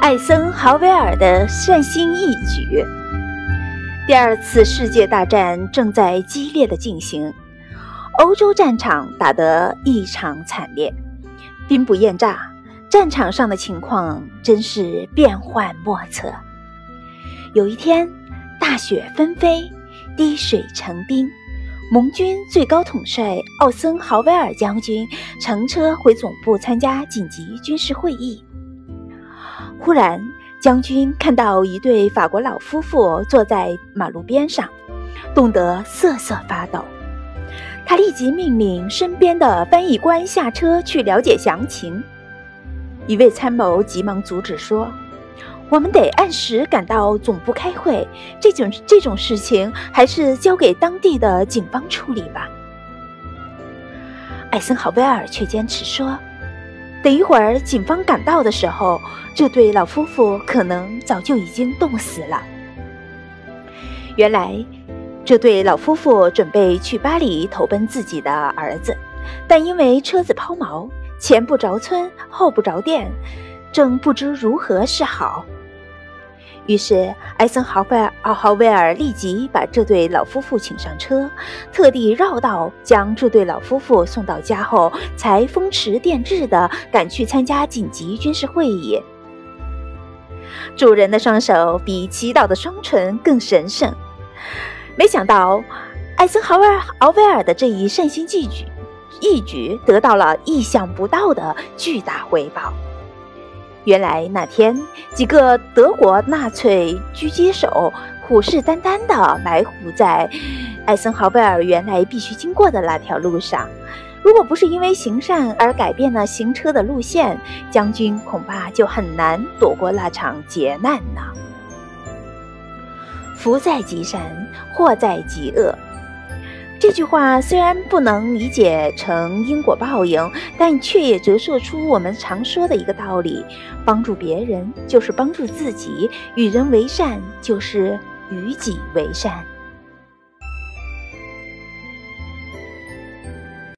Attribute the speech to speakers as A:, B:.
A: 艾森豪威尔的善心义举。第二次世界大战正在激烈的进行，欧洲战场打得异常惨烈，兵不厌诈，战场上的情况真是变幻莫测。有一天，大雪纷飞，滴水成冰。盟军最高统帅奥森豪威尔将军乘车回总部参加紧急军事会议。忽然，将军看到一对法国老夫妇坐在马路边上，冻得瑟瑟发抖。他立即命令身边的翻译官下车去了解详情。一位参谋急忙阻止说。我们得按时赶到总部开会，这种这种事情还是交给当地的警方处理吧。艾森豪威尔却坚持说：“等一会儿警方赶到的时候，这对老夫妇可能早就已经冻死了。”原来，这对老夫妇准备去巴黎投奔自己的儿子，但因为车子抛锚，前不着村后不着店，正不知如何是好。于是，艾森豪威尔奥豪威尔立即把这对老夫妇请上车，特地绕道将这对老夫妇送到家后，才风驰电掣地赶去参加紧急军事会议。主人的双手比祈祷的双唇更神圣。没想到，艾森豪威尔奥威尔的这一善心义举，一举得到了意想不到的巨大回报。原来那天，几个德国纳粹狙击手虎视眈眈地埋伏在艾森豪威尔原来必须经过的那条路上。如果不是因为行善而改变了行车的路线，将军恐怕就很难躲过那场劫难呢。福在积善，祸在积恶。这句话虽然不能理解成因果报应，但却也折射出我们常说的一个道理：帮助别人就是帮助自己，与人为善就是与己为善。